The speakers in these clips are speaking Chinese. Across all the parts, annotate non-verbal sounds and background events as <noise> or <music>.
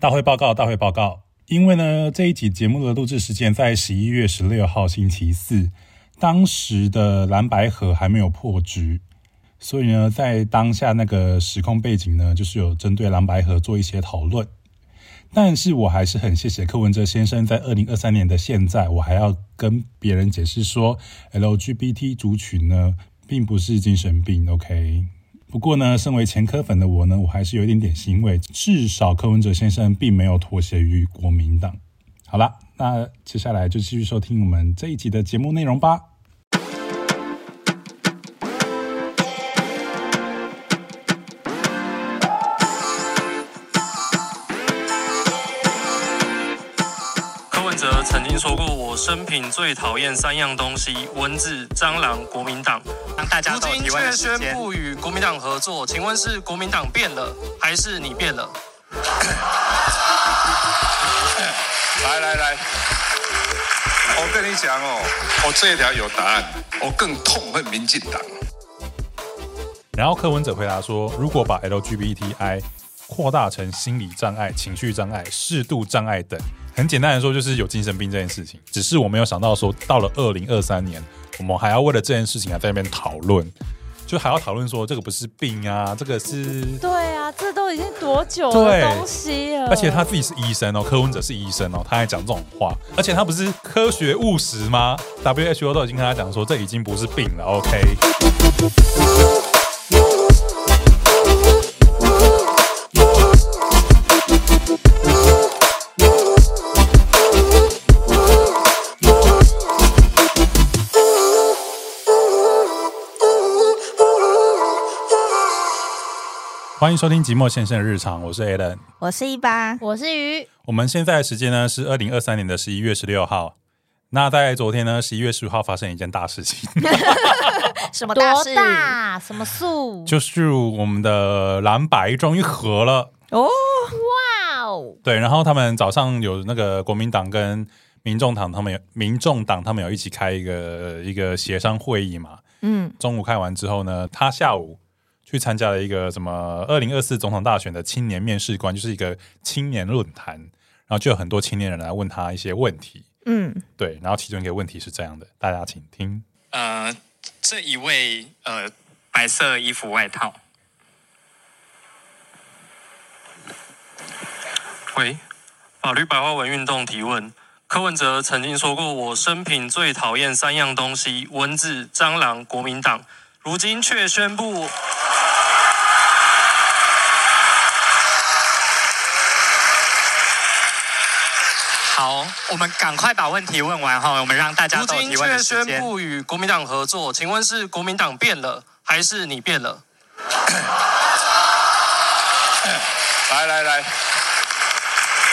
大会报告，大会报告。因为呢，这一集节目的录制时间在十一月十六号星期四，当时的蓝白河还没有破局，所以呢，在当下那个时空背景呢，就是有针对蓝白河做一些讨论。但是我还是很谢谢柯文哲先生，在二零二三年的现在，我还要跟别人解释说，LGBT 族群呢，并不是精神病，OK。不过呢，身为前科粉的我呢，我还是有一点点欣慰，至少柯文哲先生并没有妥协于国民党。好了，那接下来就继续收听我们这一集的节目内容吧。生平最讨厌三样东西：蚊子、蟑螂、国民党。”让大家如今都有提问却。宣布与国民党合作，请问是国民党变了，还是你变了？来来来，我跟你讲哦，我这一条有答案，我更痛恨民进党。然后柯文哲回答说，如果把 LGBTI 扩大成心理障碍、情绪障碍、适度障碍等，很简单来说，就是有精神病这件事情。只是我没有想到说，到了二零二三年，我们还要为了这件事情还在那边讨论，就还要讨论说这个不是病啊，这个是。对啊，这都已经多久对的东西了？而且他自己是医生哦，科文者是医生哦，他还讲这种话，而且他不是科学务实吗？WHO 都已经跟他讲说，这已经不是病了，OK。欢迎收听《寂寞先生的日常》，我是 Alan。我是一八，我是鱼，我们现在的时间呢是二零二三年的十一月十六号。那在昨天呢，十一月十五号发生一件大事情，<laughs> 什么大事？大？什么数？就是我们的蓝白终于合了。哦，哇哦！对，然后他们早上有那个国民党跟民众党，他们有民众党他们有一起开一个一个协商会议嘛。嗯，中午开完之后呢，他下午去参加了一个什么二零二四总统大选的青年面试官，就是一个青年论坛，然后就有很多青年人来问他一些问题。嗯，对，然后其中一个问题是这样的，大家请听。呃，这一位呃白色衣服外套，喂，法律白话文运动提问。柯文哲曾经说过：“我生平最讨厌三样东西：蚊子、蟑螂、国民党。”如今却宣布好，我们赶快把问题问完哈，我们让大家如今都有提问的却时间。宣布与国民党合作，请问是国民党变了，还是你变了？来来来，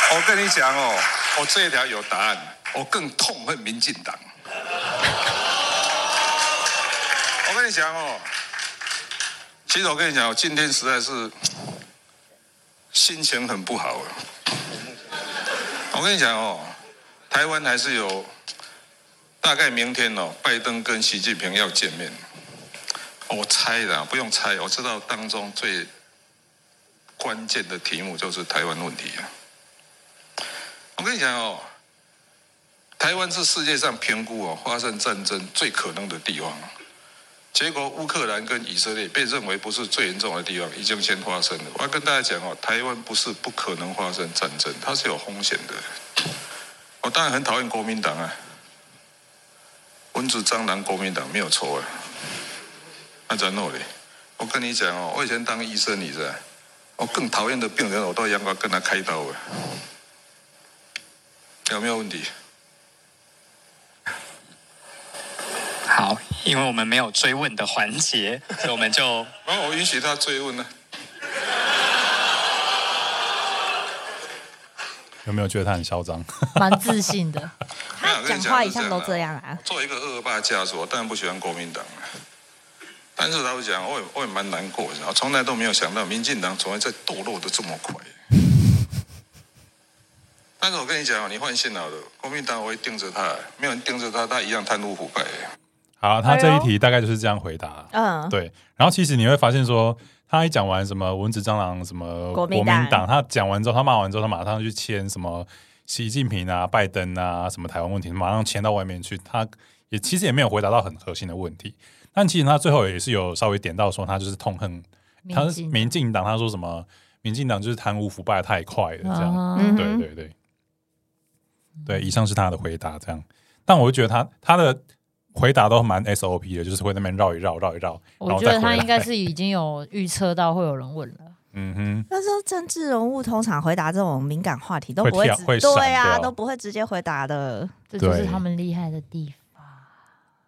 我跟你讲哦，我这一条有答案，我更痛恨民进党。我跟你讲哦，其实我跟你讲，我今天实在是心情很不好啊。我我跟你讲哦，台湾还是有大概明天哦，拜登跟习近平要见面。我猜的，不用猜，我知道当中最关键的题目就是台湾问题啊。我跟你讲哦，台湾是世界上评估哦发生战争最可能的地方，结果乌克兰跟以色列被认为不是最严重的地方，已经先发生了。我要跟大家讲哦，台湾不是不可能发生战争，它是有风险的。我当然很讨厌国民党啊，蚊子蟑螂国民党没有错啊。那然后嘞，我跟你讲哦，我以前当医生，你知道，我更讨厌的病人，我都要跟他开刀啊。有没有问题？好，因为我们没有追问的环节，所以我们就然后我允许他追问呢、有没有觉得他很嚣张？<laughs> 蛮自信的。<laughs> 他讲话一向都这。样啊。作为一个二二八家族，我当然不喜欢国民党啊。但是老实讲，我也我也蛮难过的，我从来都没有想到民进党从来在堕落的这么快。<laughs> 但是我跟你讲哦，你换线好了，国民党我会盯着他，没有人盯着他，他一样贪污腐败。好，他这一题大概就是这样回答。嗯，对，然后其实你会发现说，他一讲完什么蚊子、蟑螂、什么国民党党，他讲完之后，他骂完之后，他马上去签什么习近平啊、拜登啊，什么台湾问题，马上签到外面去。他也其实也没有回答到很核心的问题，但其实他最后也是有稍微点到说，他就是痛恨他是民进党，他说什么民进党就是贪污腐败太快了，这样。啊嗯对对对，对，以上是他的回答，这样。但我就觉得他他的回答都蛮 SOP 的，就是会在那边绕一绕，绕一绕，我觉得他。应该是已经有预测到会有人问了。嗯哼，那时候政治人物通常回答这种敏感话题都不会直对啊，都不会直接回答的。这就是他们厉害的地方。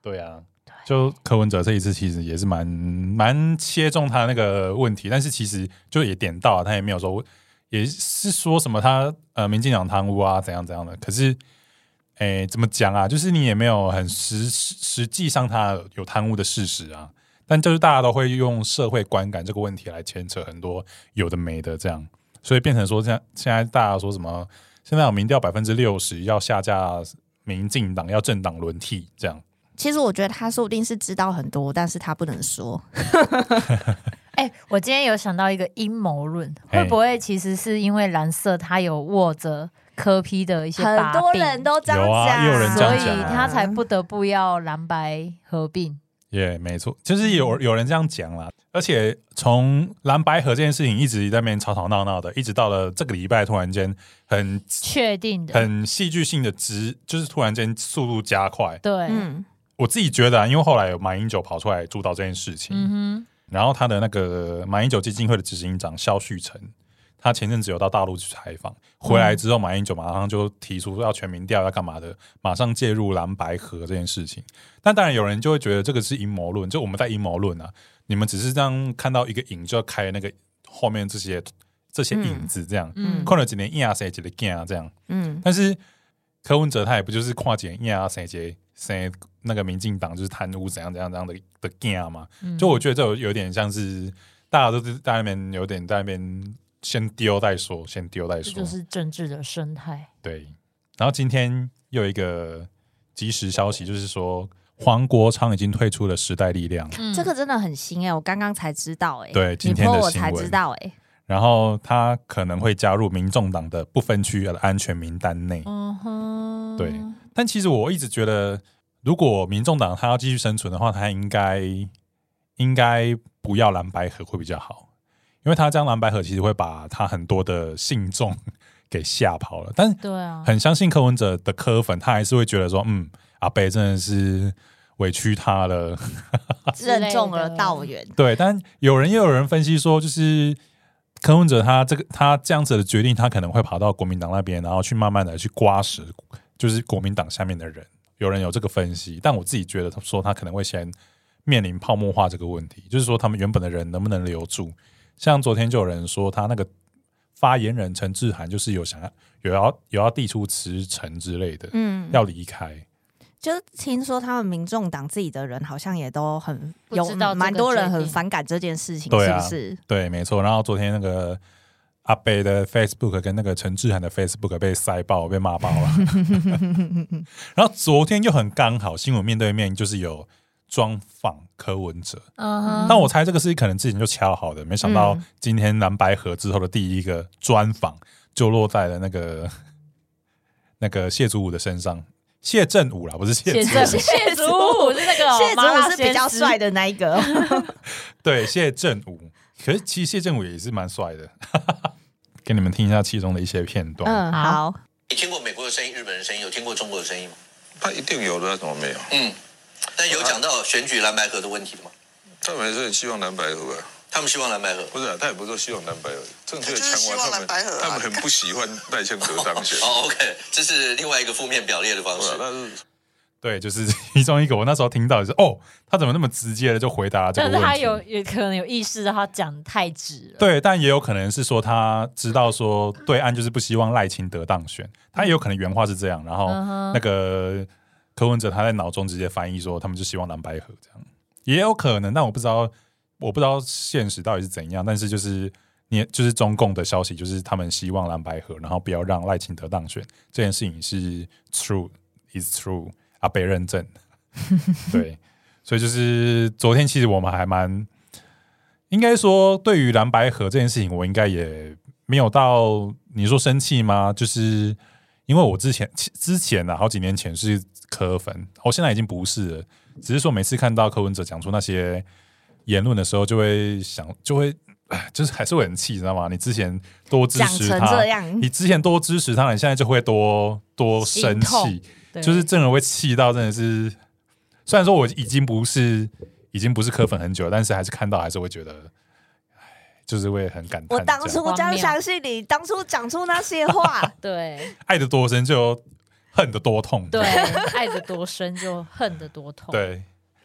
对啊。就柯文哲这一次其实也是蛮蛮切中他那个问题，但是其实就也点到了，他也没有说，也是说什么他呃民进党贪污啊怎样怎样的，可是诶怎么讲啊？就是你也没有很实实实际上他有贪污的事实啊，但就是大家都会用社会观感这个问题来牵扯很多有的没的这样，所以变成说现在现在大家说什么，现在有民调百分之六十要下架民进党，要政党轮替这样。其实我觉得他说不定是知道很多，但是他不能说。<laughs> 哎、我今天有想到一个阴谋论，哎会不会其实是因为蓝色他有握着科批的一些很多人都这样有啊，也有人这所以样讲啊他才不得不要蓝白合并。也、没错，就是有有人这样讲啦。而且从蓝白合这件事情一直在那边吵吵闹闹的，一直到了这个礼拜，突然间很确定的，很戏剧性的直，就是突然间速度加快。对，嗯，我自己觉得、啊，因为后来有马英九跑出来主导这件事情，嗯然后他的那个马英九基金会的执行长肖旭成，他前阵子有到大陆去采访，回来之后，马英九马上就提出要全民调要干嘛的，马上介入蓝白河这件事情。但当然有人就会觉得这个是阴谋论，就我们在阴谋论啊，你们只是这样看到一个影就要开那个后面这些这些影子这样，嗯看了几年硬啊谁几个干啊这样，嗯，但是柯文哲他也不就是跨几年硬啊谁谁谁那个民进党就是贪污怎样怎样怎样的的干嘛？哼，就我觉得这有有点像是大家都是在那边有点在那边先丢再说，先丢再说。这就是政治的生态。对，然后今天又有一个即时消息，就是说黄国昌已经退出了时代力量，嗯。这个真的很新哎、我刚刚才知道哎、对今天的新说我才知闻。道哎、然后他可能会加入民众党的不分区的安全名单内。嗯哼，对但其实我一直觉得，如果民众党他要继续生存的话，他应该应该不要蓝白合会比较好，因为他这样蓝白河其实会把他很多的信众给吓跑了。但对啊，很相信柯文哲的柯粉，他还是会觉得说，嗯，阿北真的是委屈他了。<laughs> 任重而道远。对，但有人也有人分析说，就是柯文哲他这个他这样子的决定，他可能会跑到国民党那边，然后去慢慢的去刮食，就是国民党下面的人。有人有这个分析，但我自己觉得，他说他可能会先面临泡沫化这个问题，就是说他们原本的人能不能留住？像昨天就有人说，他那个发言人陈志涵就是有想要有要有要递出辞呈之类的，嗯，要离开。就是听说他们民众党自己的人好像也都很有知道蛮多人很反感这件事情，是不是？对，没错。然后昨天那个阿北的 Facebook 跟那个陈志涵的 Facebook 被塞爆，被骂爆了。<laughs> 然后昨天又很刚好，新闻面对面就是有专访柯文哲。但我猜这个事情可能之前就敲好的，没想到嗯今天蓝白合之后的第一个专访就落在了那个 <laughs> 那个谢祖武的身上。谢振武啦，不是谢谢祖武，正谢祖武是那个谢祖武是比较帅的那一个，<laughs> 对，谢振武。可是其实谢振武也是蛮帅的，<laughs> 给你们听一下其中的一些片段。嗯，好好，你听过美国的声音、日本的声音，有听过中国的声音吗？他一定有的，怎么没有？嗯，但有讲到选举蓝白河的问题的吗？他们还是很希望蓝白河啊，他们希望蓝白河。不是啊，他也不是说希望蓝白河，正确的就是希强望完他们，他们很不喜欢赖清德当选。<laughs> 哦，OK，这是另外一个负面表列的方式。但是对，就是其中一个。我那时候听到就是，哦，他怎么那么直接的就回答这个问题？但是他有也可能有意识到他讲太直了。对，但也有可能是说他知道说对岸就是不希望赖清德当选，他也有可能原话是这样，然后那个柯文哲他在脑中直接翻译说他们就希望蓝白合这样，也有可能，但我不知道我不知道现实到底是怎样，但是就是你就是中共的消息就是他们希望蓝白合，然后不要让赖清德当选这件事情是 true is true 啊被认证，<laughs> 对，所以就是昨天其实我们还蛮。应该说，对于蓝白河这件事情，我应该也没有到你说生气吗？就是因为我之前之前呢、啊，好几年前是柯粉，我现在已经不是了。只是说每次看到柯文哲讲出那些言论的时候，就会想，就会哎就是还是会很气，你知道吗？你之前多支持他你，之前多支持他，你现在就会多多生气，就是真的会气到真的是。虽然说我已经不是已经不是柯粉很久，但是还是看到还是会觉得，哎，就是会很感叹。我当初这样相信你，当初讲出那些话，<laughs> 对爱的多深就恨得多痛。对，爱得多深就恨得多痛。对，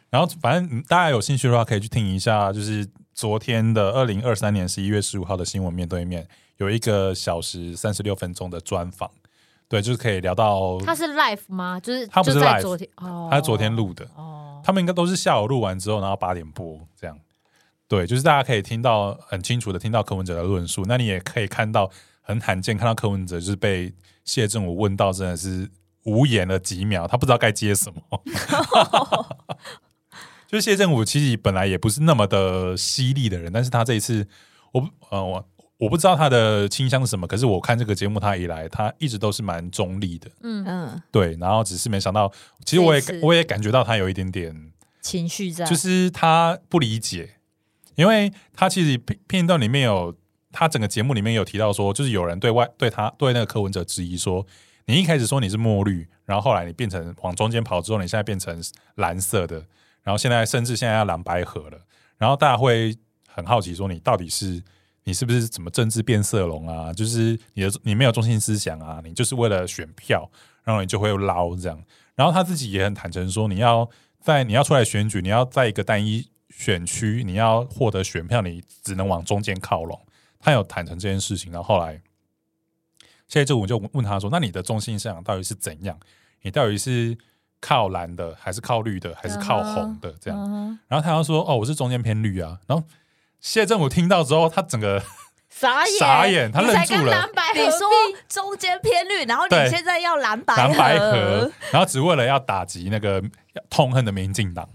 然后反正嗯大家有兴趣的话，可以去听一下，就是昨天的二零二三年十一月十五号的新闻面对面有一个小时三十六分钟的专访，对，就是可以聊到他是 life 吗？就是他不是在 live，昨天哦，他是昨天录的，哦，他们应该都是下午录完之后，然后八点播这样。对，就是大家可以听到很清楚的听到柯文哲的论述，那你也可以看到很罕见看到柯文哲就是被谢振武问到真的是无言了几秒，他不知道该接什么。<laughs> 就是谢振武其实本来也不是那么的犀利的人，但是他这一次，我不呃我我不知道他的倾向是什么，可是我看这个节目他以来，他一直都是蛮中立的，嗯，嗯，对，然后只是没想到，其实我也我也感觉到他有一点点。情绪在，就是他不理解，因为他其实片片段里面有他整个节目里面有提到说，就是有人对外对他对那个柯文哲质疑说，你一开始说你是墨绿，然后后来你变成往中间跑之后，你现在变成蓝色的，然后现在甚至现在要蓝白合了，然后大家会很好奇说你到底是。你是不是怎么政治变色龙啊？就是你的你没有中心思想啊，你就是为了选票，然后你就会捞这样。然后他自己也很坦诚说，你要在你要出来选举，你要在一个单一选区，你要获得选票，你只能往中间靠拢。他有坦诚这件事情，然后后来谢谢正武就问他说：“那你的中心思想到底是怎样？你到底是靠蓝的，还是靠绿的，还是靠红的？”这样，嗯然后他就说：“哦，我是中间偏绿啊。”然后谢正武听到之后，他整个 <laughs> 傻眼傻眼他愣住了蓝白合你说中间偏绿，然后你对现在要蓝白蓝白合合，然后只为了要打击那个痛恨的民进党，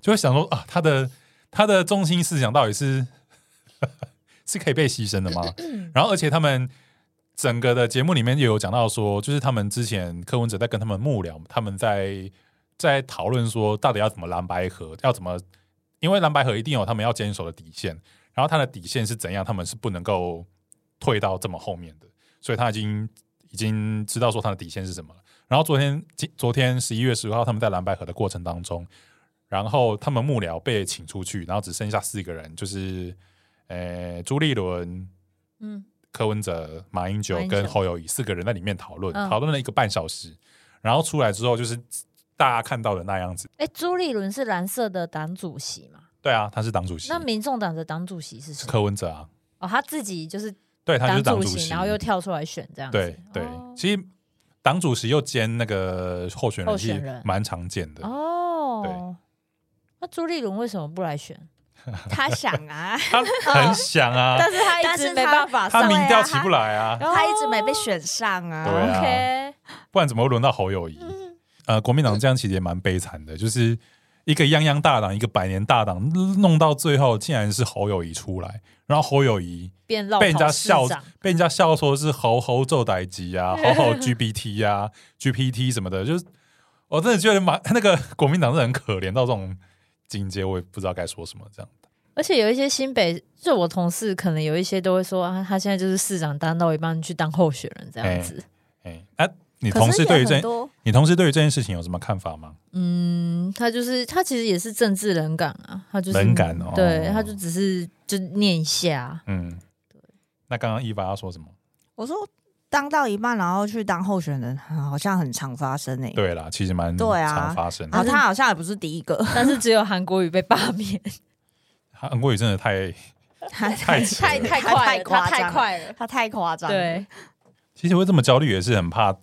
就会想说啊，他的他的中心思想到底是 <laughs> 是可以被牺牲的吗？<clears throat> 然后而且他们整个的节目里面也有讲到说，就是他们之前柯文哲在跟他们幕僚，他们在在讨论说到底要怎么蓝白合，要怎么，因为蓝白合一定有他们要坚守的底线，然后他的底线是怎样，他们是不能够退到这么后面的，所以他已经已经知道说他的底线是什么了。然后昨天今昨天十一月十五号，他们在蓝白河的过程当中，然后他们幕僚被请出去，然后只剩下四个人，就是呃朱立伦、嗯，柯文哲、马英九跟侯友谊四个人在里面讨论，嗯讨论了一个半小时，然后出来之后就是大家看到的那样子。哎，朱立伦是蓝色的党主席嘛？对啊，他是党主席那，民众党的党主席是谁？柯文哲啊，哦，他自己就是对，他就是党主席，然后又跳出来选这样子。对对哦，其实党主席又兼那个候选人，其实候选人蛮常见的。哦，那朱立伦为什么不来选？<laughs> 他想啊，他很想啊，<laughs> 但是他一直没但是他办法上他民调啊起不来啊，他一直没被选上啊。对啊。OK，不然怎么会轮到侯友谊？呃，国民党这样其实也蛮悲惨的，就是一个泱泱大党，一个百年大党，弄到最后竟然是侯友谊出来，然后侯友谊变绕被人家笑，被人家笑说是猴猴做歹机啊，猴猴 GPT 啊，GPT 什么的，就是我真的觉得蛮 <laughs> 那个国民党是很可怜到这种境界，我也不知道该说什么这样。而且有一些新北，就我同事可能有一些都会说啊，他现在就是市长当到一半去当候选人这样子。哎，那、你同事对于这你同事对于这件事情有什么看法吗？嗯，他就是他其实也是政治冷感啊，他就是冷感哦对，他就只是就念一下，嗯，对那刚刚伊娃要说什么？我说当到一半，然后去当候选人，好像很常发生诶、对啦，其实蛮对啊常发生的。然后他好像也不是第一个，但是只有韩国瑜被罢免，<laughs> 韩国瑜真的太 <laughs> 太太太太快了，他太夸张太快了，他太夸张。，对，其实会这么焦虑，也是很怕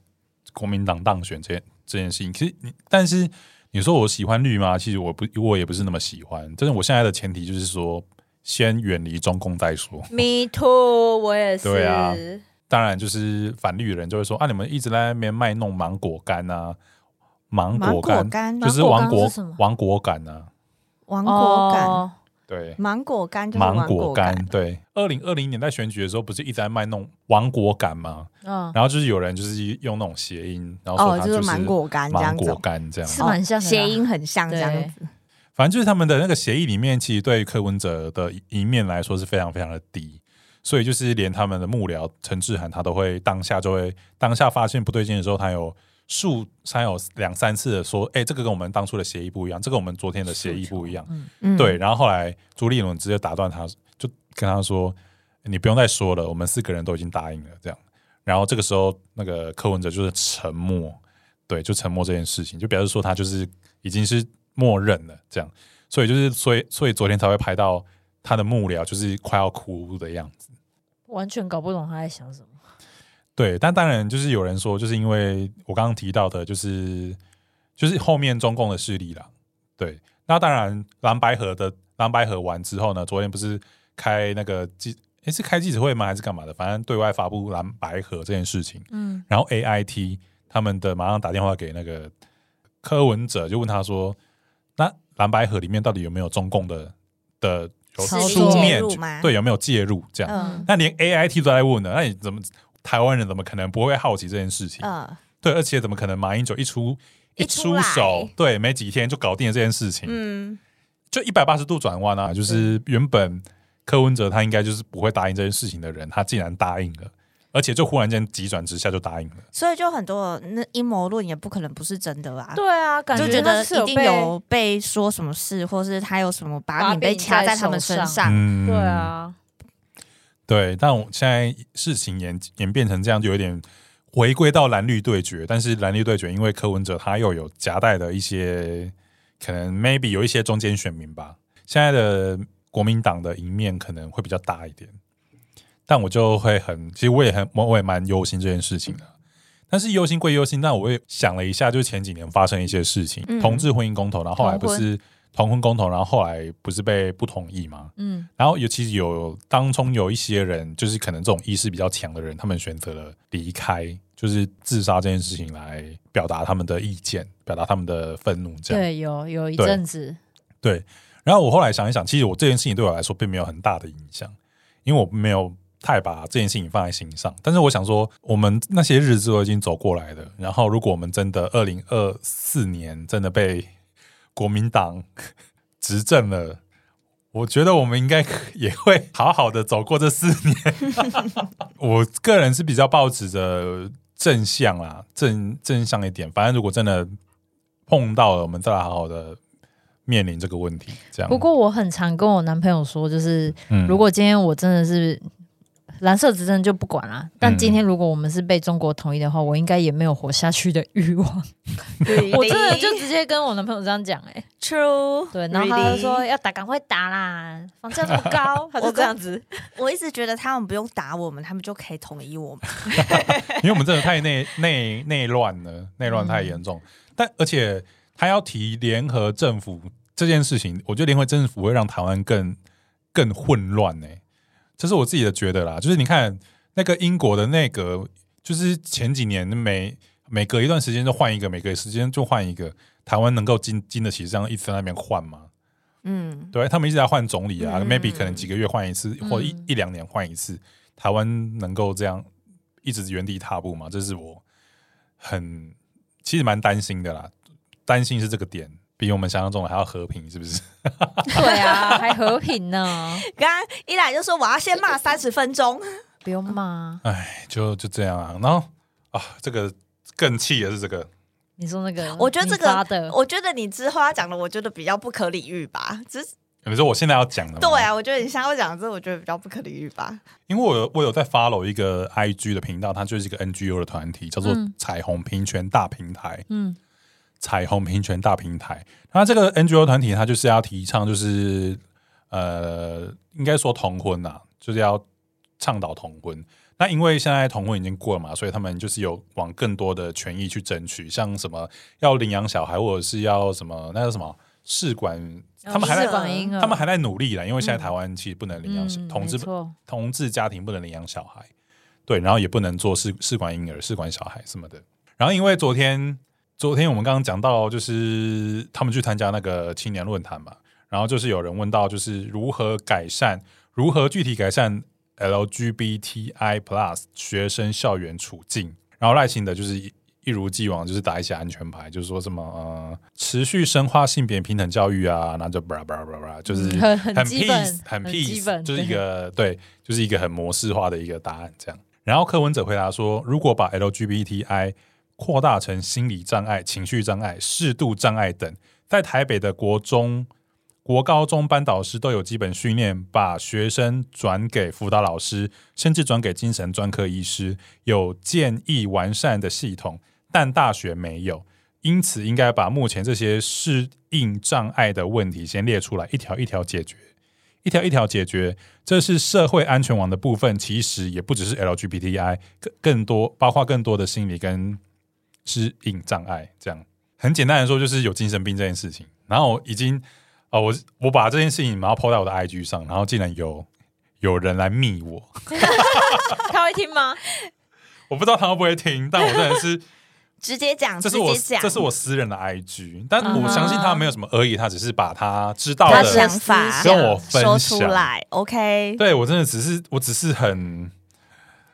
国民党当选这件这件事情。其实你，但是你说我喜欢绿吗？其实我不，我也不是那么喜欢。但是我现在的前提就是说，先远离中共再说。Me too，我也是。对啊当然，就是反绿的人就会说啊，你们一直在那边卖弄芒果干啊，芒芒果干就是芒果亡国干啊。亡国感，哦对，芒果干就是芒芒果干干，，对。二零二零年在选举的时候，不是一直在卖那种芒果干吗？嗯，然后就是有人就是用那种谐音，然后说哦，就是芒果干这芒果样子哦，干这样。是蛮像谐音很像这样子。反正就是他们的那个协议里面，其实对柯文哲的一面来说是非常非常的低，所以就是连他们的幕僚陈志涵，他都会当下就会当下发现不对劲的时候，他有数他有两三次的说，哎、这个跟我们当初的协议不一样，这个我们昨天的协议不一样，嗯对。然后后来朱立伦直接打断他，就跟他说，你不用再说了，我们四个人都已经答应了，这样。然后这个时候，那个柯文哲就是沉默，对，就沉默这件事情，就表示说他就是已经是默认了这样，所以就是所以所以昨天才会拍到他的幕僚就是快要哭的样子。完全搞不懂他在想什么。对，但当然就是有人说，就是因为我刚刚提到的，就是就是后面中共的势力啦。对，那当然蓝白河的蓝白河完之后呢，昨天不是开那个记诶是开记者会吗？还是干嘛的？反正对外发布蓝白河这件事情。嗯，然后 A I T 他们的马上打电话给那个柯文哲，就问他说：“那蓝白河里面到底有没有中共的的有势力出面对有没有介入？这样，嗯那连 A I T 都在问呢，那你怎么台湾人怎么可能不会好奇这件事情？嗯对，而且怎么可能马英九一出出一出来手，对，没几天就搞定了这件事情，嗯，就一百八十度转弯啊！就是原本柯文哲他应该就是不会答应这件事情的人，他竟然答应了，而且就忽然间急转直下就答应了。所以就很多那阴谋论也不可能不是真的啊。对啊，感就觉他得一定是有被说什么事，或是他有什么把柄被掐在他们身上。嗯对，啊，对。但我现在事情演演变成这样，就有点回归到蓝绿对决。但是蓝绿对决，因为柯文哲他又有夹带的一些可能 maybe 有一些中间选民吧，现在的国民党的赢面可能会比较大一点。但我就会很，其实我也很，我我也蛮忧心这件事情的。但是忧心归忧心，但我也想了一下，就是前几年发生一些事情，嗯同志婚姻公投，然后后来不是同婚公投，然后后来不是被不同意吗？嗯，然后尤其实有当中有一些人，就是可能这种意识比较强的人，他们选择了离开，就是自杀这件事情来表达他们的意见，表达他们的愤怒，这样对，有有一阵子，对。然后我后来想一想，其实我这件事情对我来说并没有很大的影响，因为我没有太把这件事情放在心上。但是我想说，我们那些日子都已经走过来了，然后如果我们真的二零二四年真的被国民党 <laughs> 执政了。我觉得我们应该 <laughs> 也会好好的走过这四年。<laughs> 我个人是比较抱持着正向啊，正正向一点。反正如果真的碰到了，我们再来好好的面临这个问题。这样。不过我很常跟我男朋友说，就是嗯如果今天我真的是蓝色执政就不管啦，但嗯今天如果我们是被中国统一的话，我应该也没有活下去的欲望。我真的就直接跟我男朋友这样讲，哎，True，对，然后他就？说要打赶快打啦，房价这么高，<laughs> 他就这样子。我一直觉得他们不用打我们，他们就可以统一我们。<laughs> 因为我们真的太内内内乱了，内乱太严重。但而且他要提联合政府这件事情，我觉得联合政府会让台湾更更混乱呢、这是我自己的觉得啦。就是你看那个英国的内阁，就是前几年每每隔一段时间就换一个，每隔时间就换一个。台湾能够经经得起这样一直在那边换吗？嗯，对，他们一直在换总理啊、嗯 m a y b e 可能几个月换一次，或一嗯一两年换一次。台湾能够这样一直原地踏步吗？这是我很其实蛮担心的啦。担心是这个点，比我们想象中的还要和平，是不是？<laughs> 对啊，还和平呢，刚刚一来就说我要先骂三十分钟，不用骂。哎，就就这样啊。然后啊，这个更气的是这个，你说那个，我觉得这个，我觉得你之后要讲的，我觉得比较不可理喻吧。只是你说我现在要讲的吗？对啊，我觉得你现在要讲的这，我觉得比较不可理喻吧。因为我有我有在 follow 一个 IG 的频道，它就是一个 NGO 的团体，叫做嗯彩虹平权大平台。嗯彩虹平权大平台。那这个 NGO 团体，它就是要提倡，就是呃，应该说同婚呐、就是要倡导同婚。那因为现在同婚已经过了嘛，所以他们就是有往更多的权益去争取，像什么要领养小孩，或者是要什么那个什么试管，他们还在他们还在努力啦，因为现在台湾其实不能领养、嗯同志同志家庭不能领养小孩，对，然后也不能做试试管婴儿、试管小孩什么的。然后因为昨天昨天我们刚刚讲到，就是他们去参加那个青年论坛嘛，然后就是有人问到，就是如何改善，如何具体改善 LGBTI Plus 学生校园处境。然后赖清德就是一一如既往，就是打一些安全牌，就是说什么呃，持续深化性别平等教育啊，然后就巴拉巴拉巴拉巴拉，就是很很 peace 很 peace，本就是一个对，就是一个很模式化的一个答案这样。然后柯文哲回答说，如果把 LGBTI 扩大成心理障碍、情绪障碍、适度障碍等，在台北的国中、国高中班导师都有基本训练，把学生转给辅导老师，甚至转给精神专科医师，有建议完善的系统，但大学没有。因此，应该把目前这些适应障碍的问题先列出来，一条一条解决。一条一条解决，这是社会安全网的部分。其实也不只是 LGBTI，更更多包括更多的心理跟适应障碍。这样很简单的说，就是有精神病这件事情。然后已经啊，我我把这件事情然后 po 在我的 IG 上，然后竟然有有人来密我，<laughs> 他会听吗？<laughs> 我不知道他会不会听，但我真的是 <laughs> 直接讲，这是我这是我私人的 IG，但我相信他没有什么恶意，他只是把他知道他的想法跟我分说享出来，OK，对我真的只是，我只是很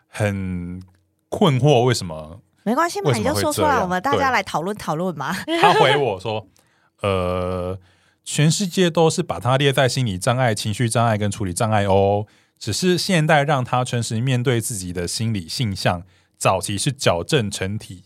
很困惑，为什么没关系嘛，你就说出来，我们大家来讨论讨论嘛。他回我说，呃，全世界都是把它列在心理障碍、情绪障碍跟处理障碍哦，只是现代让他诚实面对自己的心理性向，早期是矫正成体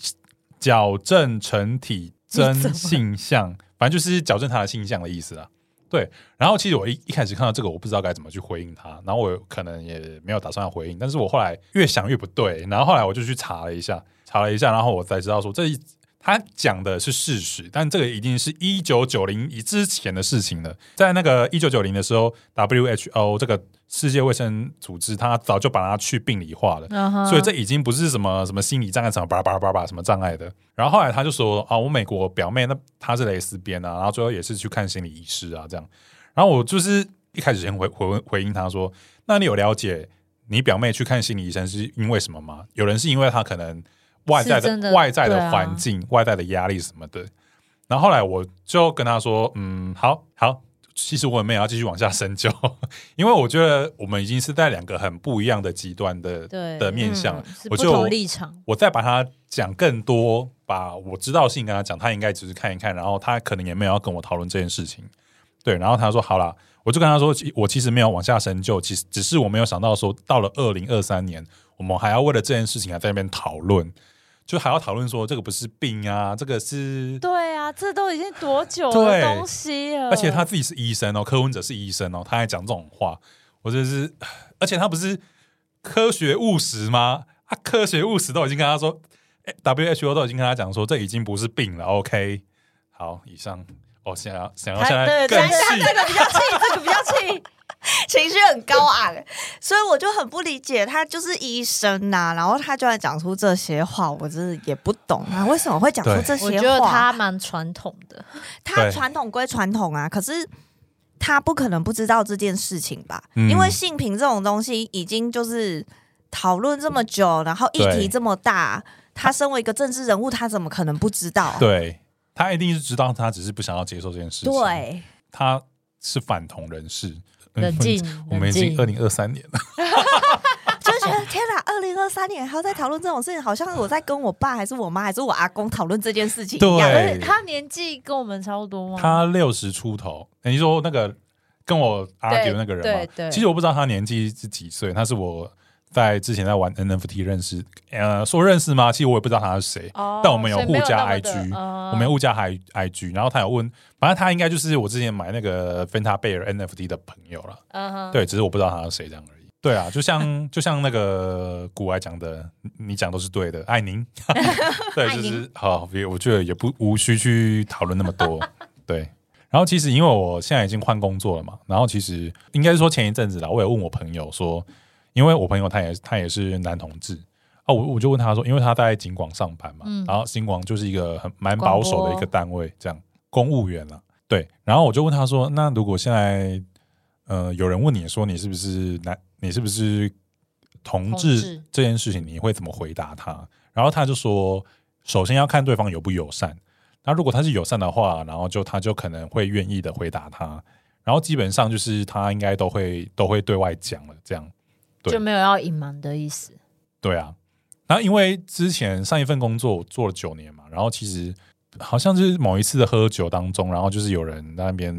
矫正成体真性向，反正就是矫正他的性向的意思啊。对，然后其实我一一开始看到这个，我不知道该怎么去回应他，然后我可能也没有打算要回应，但是我后来越想越不对，然后后来我就去查了一下，查了一下，然后我才知道说这一他讲的是事实，但这个已经是一九九零以之前的事情了。在那个一九九零的时候，WHO 这个世界卫生组织，他早就把它去病理化了。所以这已经不是什么什么心理障碍，什么巴拉巴拉巴拉巴拉什么障碍的。然后后来他就说啊，我美国表妹那她是蕾丝边啊，然后最后也是去看心理医师啊，这样。然后我就是一开始先回回回应他说，那你有了解你表妹去看心理医生是因为什么吗？有人是因为他可能外在的外在的环境、外在的压力什么的。然后后来我就跟他说，嗯，好好，其实我也没有要继续往下深究，<laughs> 因为我觉得我们已经是在两个很不一样的极端的对的面向，嗯是不我就同立场。我再把它讲更多，把我知道的事情跟他讲，他应该只是看一看，然后他可能也没有要跟我讨论这件事情。对，然后他说好了，我就跟他说，我其实没有往下深究，其实只是我没有想到说，到了二零二三年，我们还要为了这件事情还在那边讨论，就还要讨论说这个不是病啊，这个是，对啊，这都已经多久的东西了？而且他自己是医生哦，柯文哲是医生哦，他还讲这种话，我真的是，<sighs> 而且他不是科学务实吗？啊，科学务实都已经跟他说哎，WHO 都已经跟他讲说，这已经不是病了。OK，好，以上。哦，想要想要他现在对更对他细，这个比较气，这个比较气。<laughs> 情绪很高昂，所以我就很不理解，他就是医生呐、然后他居然讲出这些话，我真的也不懂啊，为什么会讲出这些话？我觉得他蛮传统的，他传统归传统啊，可是他不可能不知道这件事情吧？嗯因为性平这种东西已经就是讨论这么久，然后议题这么大，他身为一个政治人物，他怎么可能不知道？对他一定是知道，他只是不想要接受这件事情。，对，他是反同人士。冷静我们已经二零二三年了，<laughs> 就觉得天哪，二零二三年还要在讨论这种事情，好像我在跟我爸还是我妈还是我阿公讨论这件事情一样。对而且他年纪跟我们差不多吗？他六十出头。你说那个跟我 argue 那个人嘛？对对其实我不知道他年纪是几岁，他是我在之前在玩 NFT 认识，呃，说认识吗？其实我也不知道他是谁。哦但我们有互加 IG，、嗯我们有互加 I IG，然后他有问，反正他应该就是我之前买那个芬塔贝尔 NFT 的朋友了。嗯对，只是我不知道他是谁这样而已。对啊，就像 <laughs> 就像那个古埃讲的，你你讲都是对的，爱您。<laughs> 对，就是好，也我觉得也不无需去讨论那么多。<laughs> 对，然后其实因为我现在已经换工作了嘛，然后其实应该是说前一阵子啦，我也问我朋友说，因为我朋友他也他也是男同志。啊，我我就问他说，因为他在警广上班嘛，嗯然后警广就是一个很蛮保守的一个单位，这样公务员啦，对。然后我就问他说，那如果现在呃有人问你说你是不是男，你是不是同同志志这件事情，你会怎么回答他？然后他就说，首先要看对方友不友善。那如果他是友善的话，然后就他就可能会愿意的回答他。然后基本上就是他应该都会都会对外讲了，这样对就没有要隐瞒的意思。对啊。然后因为之前上一份工作我做了九年嘛，然后其实好像是某一次的喝酒当中，然后就是有人在那边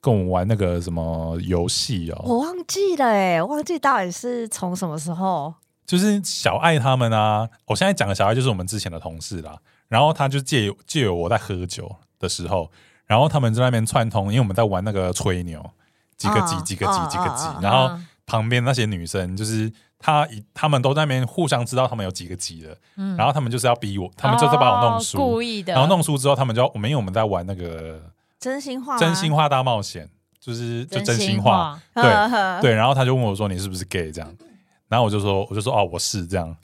跟我们玩那个什么游戏哦，我忘记了哎，忘记到底是从什么时候。就是小爱他们啊，我现在讲的小爱就是我们之前的同事啦。然后他就借借由我在喝酒的时候，然后他们在那边串通，因为我们在玩那个吹牛，几个几嗯几个几嗯几个几嗯，然后嗯旁边那些女生就是她一他们都在那边互相知道她们有几个几的，嗯。然后她们就是要逼我，她们就是把我弄哦输，故意的，然后弄输之后，他们就要我们因为我们在玩那个真心话吗，真心话大冒险，就是就真真心话，话，对对，然后他就问我说：“你是不是 gay？” 这样，然后我就说：“我就说哦，我是。这样。”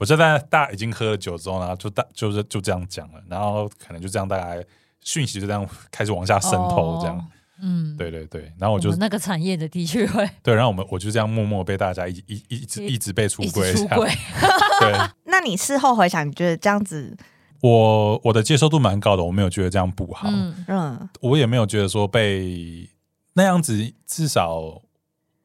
我就在大家已经喝了酒之后呢，就大就是就这样讲了，然后可能就这样大概讯息就这样开始往下渗透，这样，哦嗯，对对对，然后我就我那个产业的的确会 <laughs> 对，然后我们我就这样默默被大家一一一一直一直被出一轨，出轨，<laughs> 对。<laughs> 那你事后回想，你觉得这样子，我我的接受度蛮高的，我没有觉得这样不好，嗯，嗯，我也没有觉得说被那样子，至少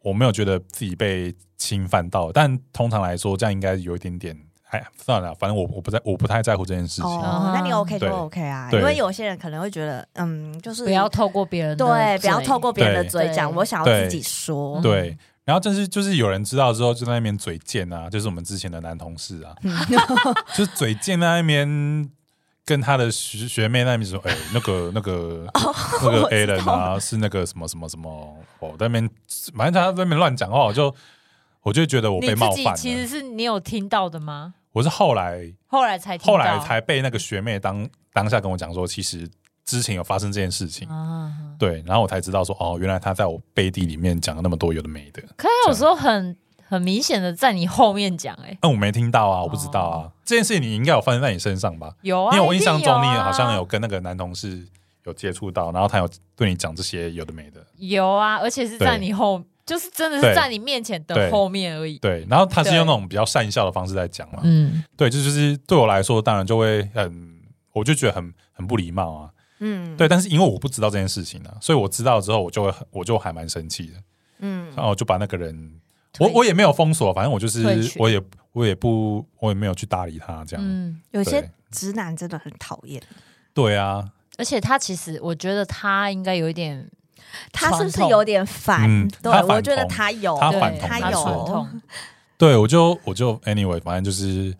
我没有觉得自己被侵犯到。但通常来说，这样应该有一点点，哎，算了，反正我我不在，我不太在乎这件事情。哦，那你 OK 就 OK 啊，因为有些人可能会觉得，嗯，就是不要透过别人对，不要透过别人的嘴讲，我想要自己说，对，然后但是就是有人知道之后，就在那边嘴贱啊，就是我们之前的男同事啊，<laughs> 就是嘴贱在那边。跟他的学学妹那边说，哎、那个、那个、<laughs> 那个 A 人啊，是那个什么什么什么，哦，在那边，反正他在那边乱讲话，我就我就觉得我被冒犯了。其实是你有听到的吗？我是后来后来才后来才被那个学妹当当下跟我讲说，其实之前有发生这件事情，啊。对，然后我才知道说，哦，原来他在我背地里面讲了那么多有的没的，可他有时候很很明显的在你后面讲，哎，那我没听到啊，我不知道啊，哦。这件事情你应该有发生在你身上吧？有啊，因为我印象中你好像有跟那个男同事有接触到，然后他有对你讲这些有的没的，有啊，而且是在你后，就是真的是在你面前的后面而已。对，然后他是用那种比较善笑的方式在讲嘛，嗯，对，这就是对我来说，当然就会很，我就觉得很很不礼貌啊，嗯，对，但是因为我不知道这件事情啊，所以我知道之后，我就会很，我就还蛮生气的。嗯，然后我就把那个人，我我也没有封锁，反正我就是我也我也不我也没有去搭理他这样。嗯，有些直男真的很讨厌，对啊，而且他其实，我觉得他应该有一点他是不是有点烦？嗯对，我觉得他有，他对反同没他有对我就我就 anyway，反正就是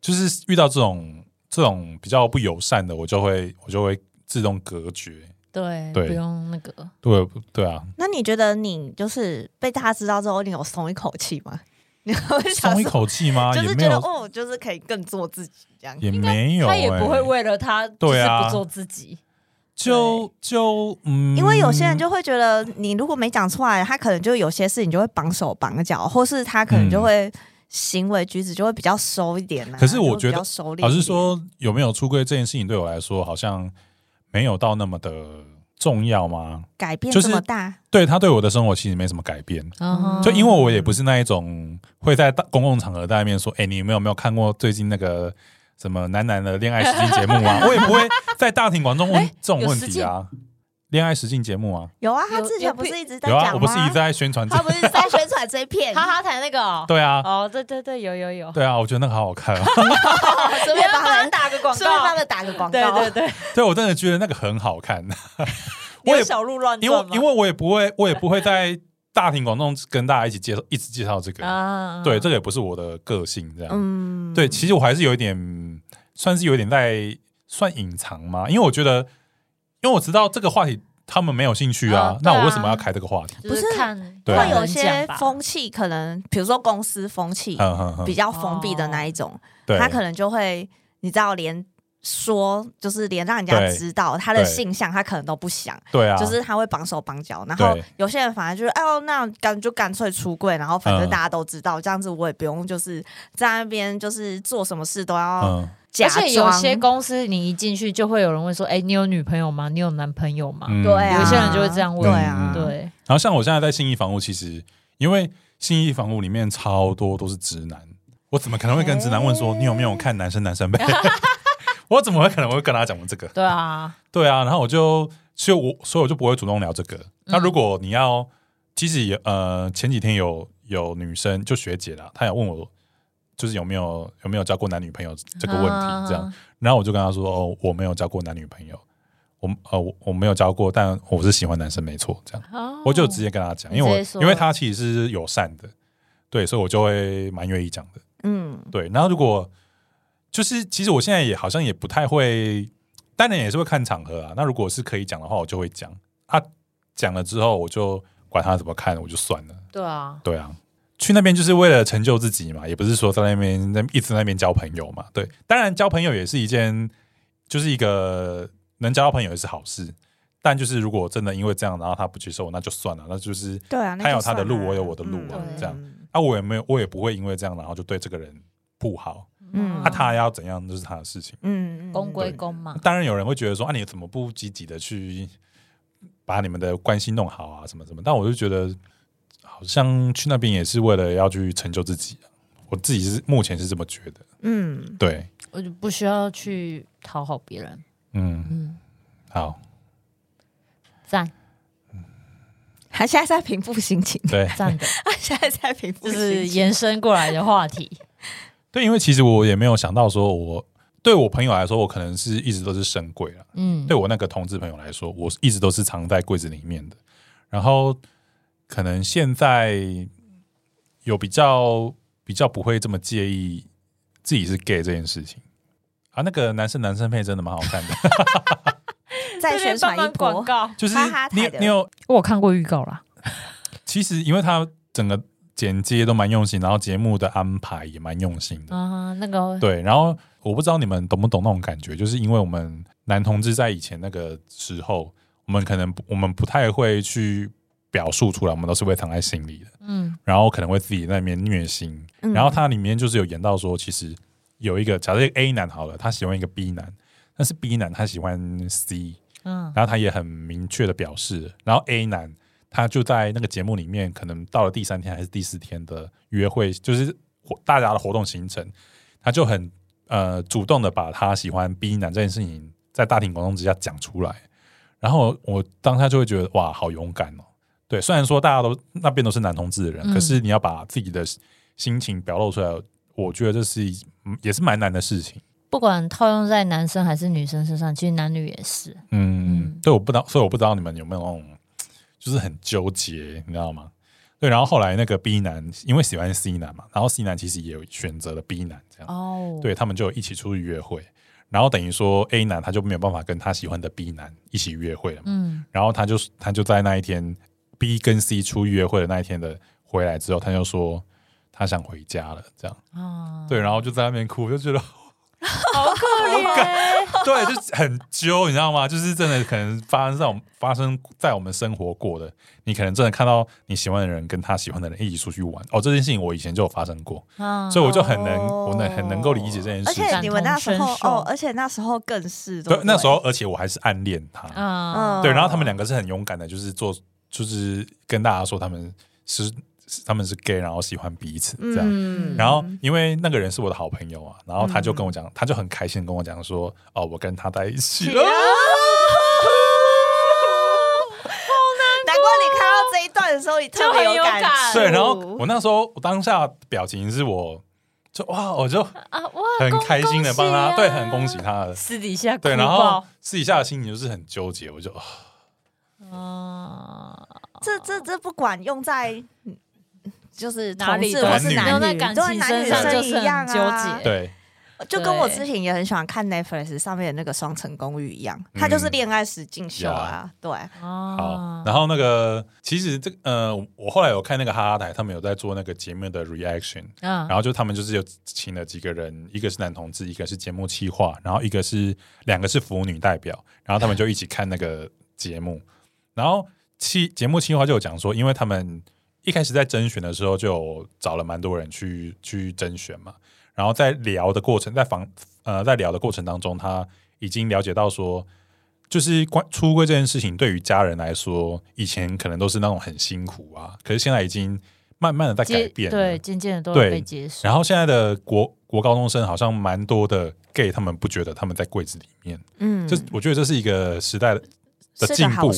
就是遇到这种这种比较不友善的，我就会我就会自动隔绝。对，对不用那个。对对啊，那你觉得你就是被大家知道之后，你有松一口气吗？<laughs> 你会松一，口气吗？就是觉得哦，就是可以更做自己这样。也没有、他也不会欸为了他就对啊是不做自己。就就嗯，因为有些人就会觉得，你如果没讲出来，他可能就有些事情就会绑手绑脚，或是他可能就会行为举止就会比较收一点、啊。可是我觉得。老实说，有没有出柜这件事情对我来说，好像没有到那么的重要吗？改变就是这么大，对他对我的生活其实没什么改变，嗯就因为我也不是那一种会在大公共场合在那边说，哎、你有没有没有看过最近那个什么男男的恋爱实境节目啊？<laughs> 我也不会在大庭广众问哎这种问题啊。恋爱实境节目啊，有啊，他有之前不是一直在有啊，讲吗？我不是一直在宣传他不是在宣传这一片，哈哈台那个哦，对啊，哦，对对对，有有有，对啊，我觉得那个好好看啊，<laughs> 顺便帮他打个广告顺便帮告，他打个广告。对对对，对我真的觉得那个很好看。<laughs> 我也小鹿乱因为撞？因为我也不会，我也不会在大庭广众跟大家一起介绍，一直介绍这个。啊，对，这个也不是我的个性，这样。嗯，对，其实我还是有一点，算是有一点在算隐藏嘛，因为我觉得，因为我知道这个话题他们没有兴趣啊，啊啊那我为什么要开这个话题？不是看对啊。会有人些风气，可能比如说公司风气比较封闭的那一种，对，他可能就会，你知道，连说就是连让人家知道他的性向，他可能都不想，对啊，就是他会绑手绑脚。然后有些人反而就是，哎呦，那干就干脆出柜，然后反正嗯大家都知道，这样子我也不用就是在那边就是做什么事都要。而且有些公司你一进去就会有人问说：“哎，你有女朋友吗？你有男朋友吗？”嗯对啊，有些人就会这样问对啊，嗯对，然后像我现在在信义房屋，其实因为信义房屋里面超多都是直男，我怎么可能会跟直男问说你有没有看男生男生呗？<laughs> 我怎么会可能会跟他讲这个？对啊，对啊，然后我就，所以我所以我就不会主动聊这个。那如果你要，其实也呃前几天有有女生就学姐啦，她有问我，就是有没有有没有交过男女朋友这个问题，这样，然后我就跟她说，哦，我没有交过男女朋友，我呃我我没有交过，但我是喜欢男生没错，这样，哦。我就直接跟她讲，因为我因为她其实是友善的，对，所以我就会蛮愿意讲的。嗯，对，然后如果就是其实我现在也好像也不太会，当然也是会看场合啊。那如果是可以讲的话，我就会讲。啊，讲了之后我就管他怎么看，我就算了。对啊，对啊，去那边就是为了成就自己嘛，也不是说在那边那一直在那边交朋友嘛。对，当然交朋友也是一件，就是一个能交到朋友也是好事。但就是如果真的因为这样，然后他不接受，那就算了，那就是对啊，他有他的路我有我的路啊嗯这样嗯啊，我也没有，我也不会因为这样，然后就对这个人不好。嗯那、他要怎样，就是他的事情。嗯嗯公归公嘛。当然有人会觉得说啊，你怎么不积极的去把你们的关系弄好啊，什么什么？但我就觉得好像去那边也是为了要去成就自己、啊，我自己是目前是这么觉得。嗯，对，我就不需要去讨好别人。嗯，嗯，好，赞他现在在平复心情，对赞的，他现在在平复就心情。是延伸过来的话题。对，因为其实我也没有想到说我。对我朋友来说，我可能是一直都是深柜了。嗯，对我那个同志朋友来说，我一直都是藏在柜子里面的。然后可能现在有比较比较不会这么介意自己是 gay 这件事情啊。那个男生男生配真的蛮好看的，<laughs> 再宣传一波，告，就是你你有我有看过预告啦。<laughs> 其实因为他整个剪接都蛮用心，然后节目的安排也蛮用心的。啊，那个对，然后我不知道你们懂不懂那种感觉，就是因为我们男同志在以前那个时候，我们可能不我们不太会去表述出来，我们都是会藏在心里的，嗯然后可能会自己在那边虐心。嗯然后它里面就是有演到说，其实有一个假设 A 男好了，他喜欢一个 B 男，但是 B 男他喜欢 C，嗯然后他也很明确的表示，然后 A 男他就在那个节目里面，可能到了第三天还是第四天的约会，就是活大家的活动行程，他就很呃主动的把他喜欢 B 男这件事情在大庭广众之下讲出来，然后我当下就会觉得哇，好勇敢哦。对，虽然说大家都那边都是男同志的人，嗯可是你要把自己的心情表露出来，我觉得这是也是蛮难的事情。不管套用在男生还是女生身上，其实男女也是。嗯嗯，对，我不知道，所以我不知道你们有没有那种，就是很纠结，你知道吗？对，然后后来那个 B 男因为喜欢 C 男嘛，然后 C 男其实也有选择了 B 男这样，哦，对他们就一起出去约会，然后等于说 A 男他就没有办法跟他喜欢的 B 男一起约会了嘛，嗯，然后他就他就在那一天 B 跟 C 出去约会的那一天的回来之后，他就说他想回家了，这样，啊，对，然后就在那边哭，我就觉得 <laughs> <laughs> 好可怜，对，就很揪，你知道吗？就是真的可能发生在我们发生在我们生活过的，你可能真的看到你喜欢的人跟他喜欢的人一起出去玩。哦，这件事情我以前就有发生过，啊。所以我就很能哦我能很能够理解这件事情。且你们那时候哦，而且那时候更是对，那时候候而且我还是暗恋他，嗯，对，然后他们两个是很勇敢的，就是做就是跟大家说他们是他们是 gay，然后喜欢彼此这样。嗯。然后，因为那个人是我的好朋友啊，然后他就跟我讲，他就很开心地跟我讲说，哦，我跟他在一起。<laughs> 了。难怪你看到这一段的时候，你特别就有感感触。对，然后我那时候我当下表情是我就哇，我就啊哇，很开心的帮他，对，很恭喜他。的，私底下对，然后私底下的心情就是很纠结，我就啊。啊，这这这不管用在嗯就是哪里同志都是或是男女，用在感对情身男女生上就是一样啊。对，就跟我之前也很喜欢看 Netflix 上面的那个《双层公寓》一样，它就是嗯。恋爱实境秀啊。对，好好，然后那个其实这呃，我后来有看那个哈哈台，他们有在做那个节目的 reaction，嗯。然后就他们就是有请了几个人，一个是男同志，一个是节目企划，然后一个是两个是腐女代表，然后他们就一起看那个节目，然后企节目企划就有讲说，因为他们一开始在甄选的时候就找了蛮多人去去甄选嘛，然后在聊的过程，在访呃在聊的过程当中，他已经了解到说。就是关出柜这件事情，对于家人来说，以前可能都是那种很辛苦啊，可是现在已经慢慢的在改接变了。对，渐渐的都被接受。然后现在的国国高中生好像蛮多的 gay，他们不觉得他们在柜子里面，嗯，这我觉得这是一个时代的进步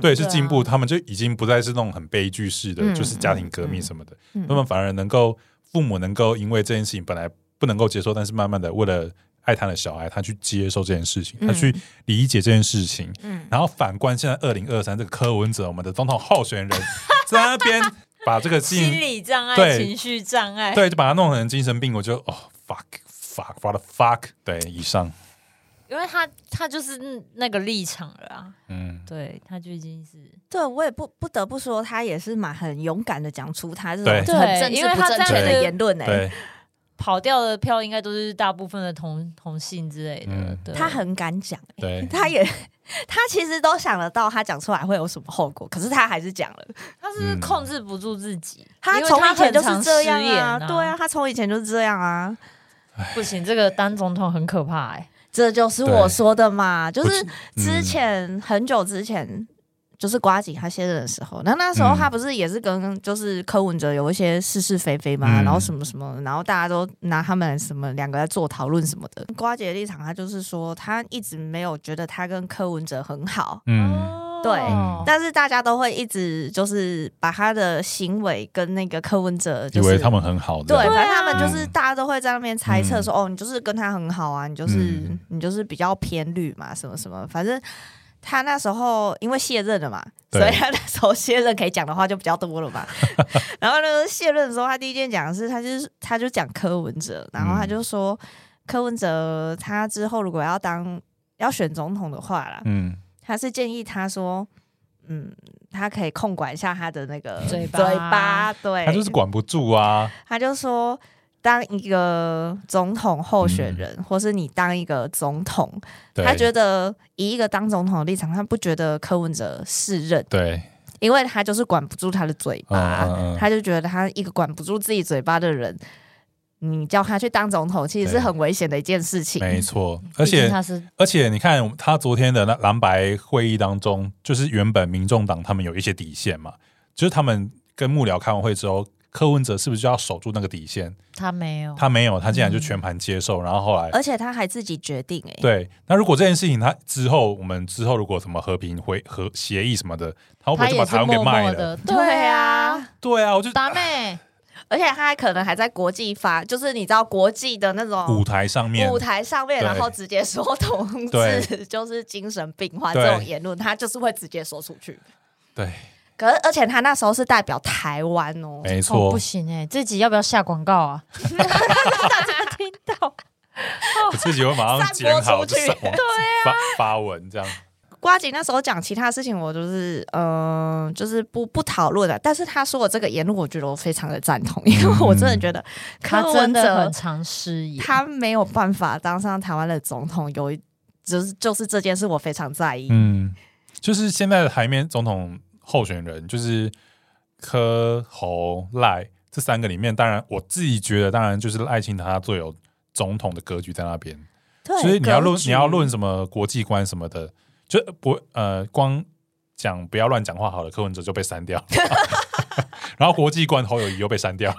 对，是进步。他们就已经不再是那种很悲剧式的，嗯就是家庭革命什么的，嗯。他们反而能够父母能够因为这件事情本来不能够接受，但是慢慢的为了爱他的小孩，他去接受这件事情，嗯。他去理解这件事情，嗯。然后反观现在二零二三这个柯文哲，我们的总统候选人在那边 <laughs> 把这个心心理障碍、对情绪障碍，对，就把他弄成精神病，我就哦 fuck fuck what the fuck，对，以上，因为他他就是那个立场了啊，嗯，对他就已经是。对我也不不得不说，他也是蛮很勇敢的讲出他这种很对政治因为他不正确的言论哎、对，跑掉的票，应该都是大部分的同同性之类的。嗯。对。他很敢讲、欸，对，<laughs> 他也他其实都想得到他讲出来会有什么后果，可是他还是讲了。他是控制不住自己，他从以前就是这样啊，对啊，，他从以前就是这样啊。不行，这个当总统很可怕哎。这就是我说的嘛，就是嗯。之前、很久之前。就是瓜吉他卸任的时候，那那时候嗯。他不是也是跟就是柯文哲有一些是是非非嘛，嗯。然后什么什么，然后大家都拿他们什么两个在做讨论什么的。瓜姐的立场，他就是说他一直没有觉得他跟柯文哲很好，嗯，对哦。但是大家都会一直就是把他的行为跟那个柯文哲、就是，以为他们很好，对，反正他们就是嗯大家都会在那边猜测说，哦，你就是跟他很好啊，你就是、嗯。你就是比较偏绿嘛，什么什么，反正。他那时候因为卸任了嘛，所以他那时候卸任可以讲的话就比较多了嘛。<laughs> 然后呢，卸任的时候，他第一件讲的是，他就是他就讲柯文哲，然后他就说、柯文哲他之后如果要当要选总统的话啦，嗯，他是建议他说，嗯，他可以控管一下他的那个嘴巴嘴巴，对，他就是管不住啊，他就说，当一个总统候选人，或是你当一个总统，他觉得以一个当总统的立场，他不觉得柯文哲是任，对，因为他就是管不住他的嘴巴，嗯嗯嗯他就觉得他一个管不住自己嘴巴的人。你叫他去当总统，其实是很危险的一件事情。没错，而且他是而且你看他昨天的那蓝白会议当中，就是原本民众党他们有一些底线嘛，就是他们跟幕僚开完会之后，柯文哲是不是就要守住那个底线？他没有，他没有，他竟然就全盘接受，然后后来而且他还自己决定、欸，哎，对，那如果这件事情他之后我们之后如果什么和平会和协议什么的，他会不会就把台湾给卖了？对啊，对啊，我就达妹，而且他还可能还在国际发，就是你知道国际的那种舞台上面。舞台上面，然后直接说同志就是精神病患这种言论，他就是会直接说出去。对，可是，而且他那时候是代表台湾哦，哦没错。不，行哎，自己要不要下广告啊？<laughs> 大家听到。<laughs> 我自己会马上剪好出去。上网 <laughs> 发发文这样。瓜姐那时候讲其他事情，我就是嗯、呃就是不不讨论的。但是他说我这个言论，我觉得我非常的赞同，因为我真的觉得柯他真文的很哲常失言，他没有办法当上台湾的总统，有一就是就是这件事我非常在意。嗯，就是现在的台面总统候选人，就是柯侯赖这三个里面，当然我自己觉得，当然就是赖清德他最有总统的格局在那边。对，所以你要论你要论什么国际观什么的，就不呃光讲不要乱讲话好了，柯文哲就被删掉，<laughs> 然后国际观侯友谊又被删掉。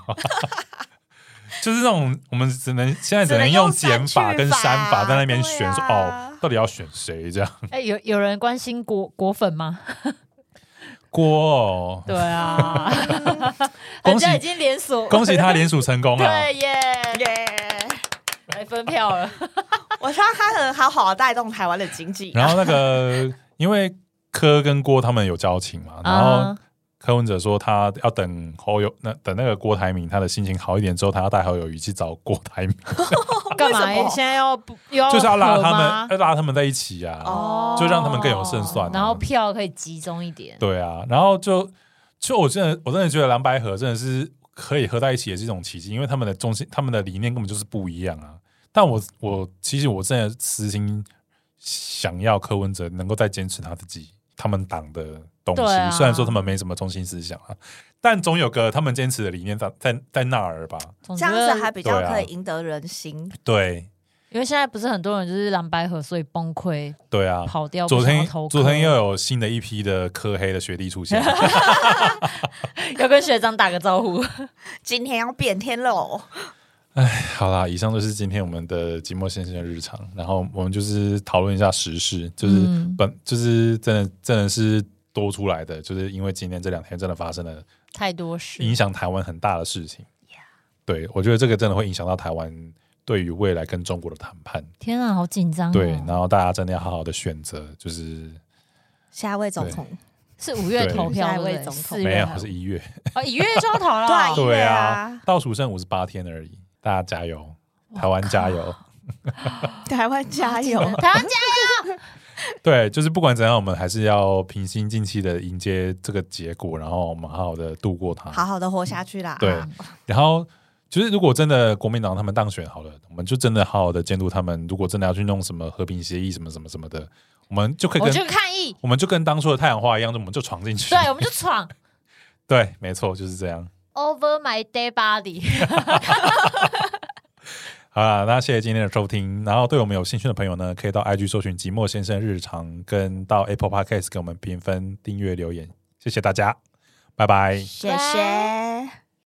<laughs> 就是那种，我们只能现在只能用减法跟删法在那边选，说、哦，到底要选谁这样？哎，有有人关心国国粉吗？郭、哦，对啊，<laughs> 恭喜人家已经连锁，恭喜他联署成功了。对耶，耶！来分票了。<laughs> 我希望他能好好的带动台湾的经济。然后那个，<laughs> 因为柯跟郭他们有交情嘛，然后啊柯文哲说他要等侯友那等那个郭台铭他的心情好一点之后，他要带侯友谊去找郭台铭，<laughs> 干嘛？现在要不又就是要拉他们，要拉他们在一起啊。哦就让他们更有胜算啊然后票可以集中一点。对啊，然后就就我真的我真的觉得蓝白河真的是可以合在一起，也是一种奇迹，因为他们的中心他们的理念根本就是不一样啊。但我我其实我真的私心想要柯文哲能够再坚持他自己他们党的东西，虽然说他们没什么中心思想啊，但总有个他们坚持的理念在在在那儿吧？总这样子还比较可以赢得人心。对因为现在不是很多人就是蓝白河，所以崩溃对啊。跑掉，昨天昨天又有新的一批的科黑的学弟出现 <laughs> <laughs> 要跟学长打个招呼。今天要变天喽！好啦，以上就是今天我们的寂寞先生的日常，然后我们就是讨论一下时事，就是嗯。本、就是真的真的是多出来的，就是因为今天这两天真的发生了太多事，影响台湾很大的事情。对，我觉得这个真的会影响到台湾对于未来跟中国的谈判。天啊，好紧张、哦。对，然后大家真的要好好的选择，就是下一位总统，是五月投票，下一位总统。没有月是一月，哦，一月就要投了。<laughs> 对啊，倒数剩五十八天而已，大家加油，台湾加油！<laughs> 台湾加油！台湾加油对，就是不管怎样，我们还是要平心静气的迎接这个结果，然后我们好好的度过它。好好的活下去啦。对，然后就是如果真的国民党他们当选好了，我们就真的好好的监督他们。如果真的要去弄什么和平协议什么什么什么的，我们就可以跟我去抗议。我们就跟当初的太阳花一样，就我们就闯进去。对，我们就闯 <laughs> 对，没错，就是这样。Over my dead body。<laughs> 好啦，那谢谢今天的收听。然后对我们有兴趣的朋友呢，可以到 IG 搜寻“寂寞先生日常”，跟到 Apple Podcast 给我们评分、订阅、留言。谢谢大家，拜拜。谢谢。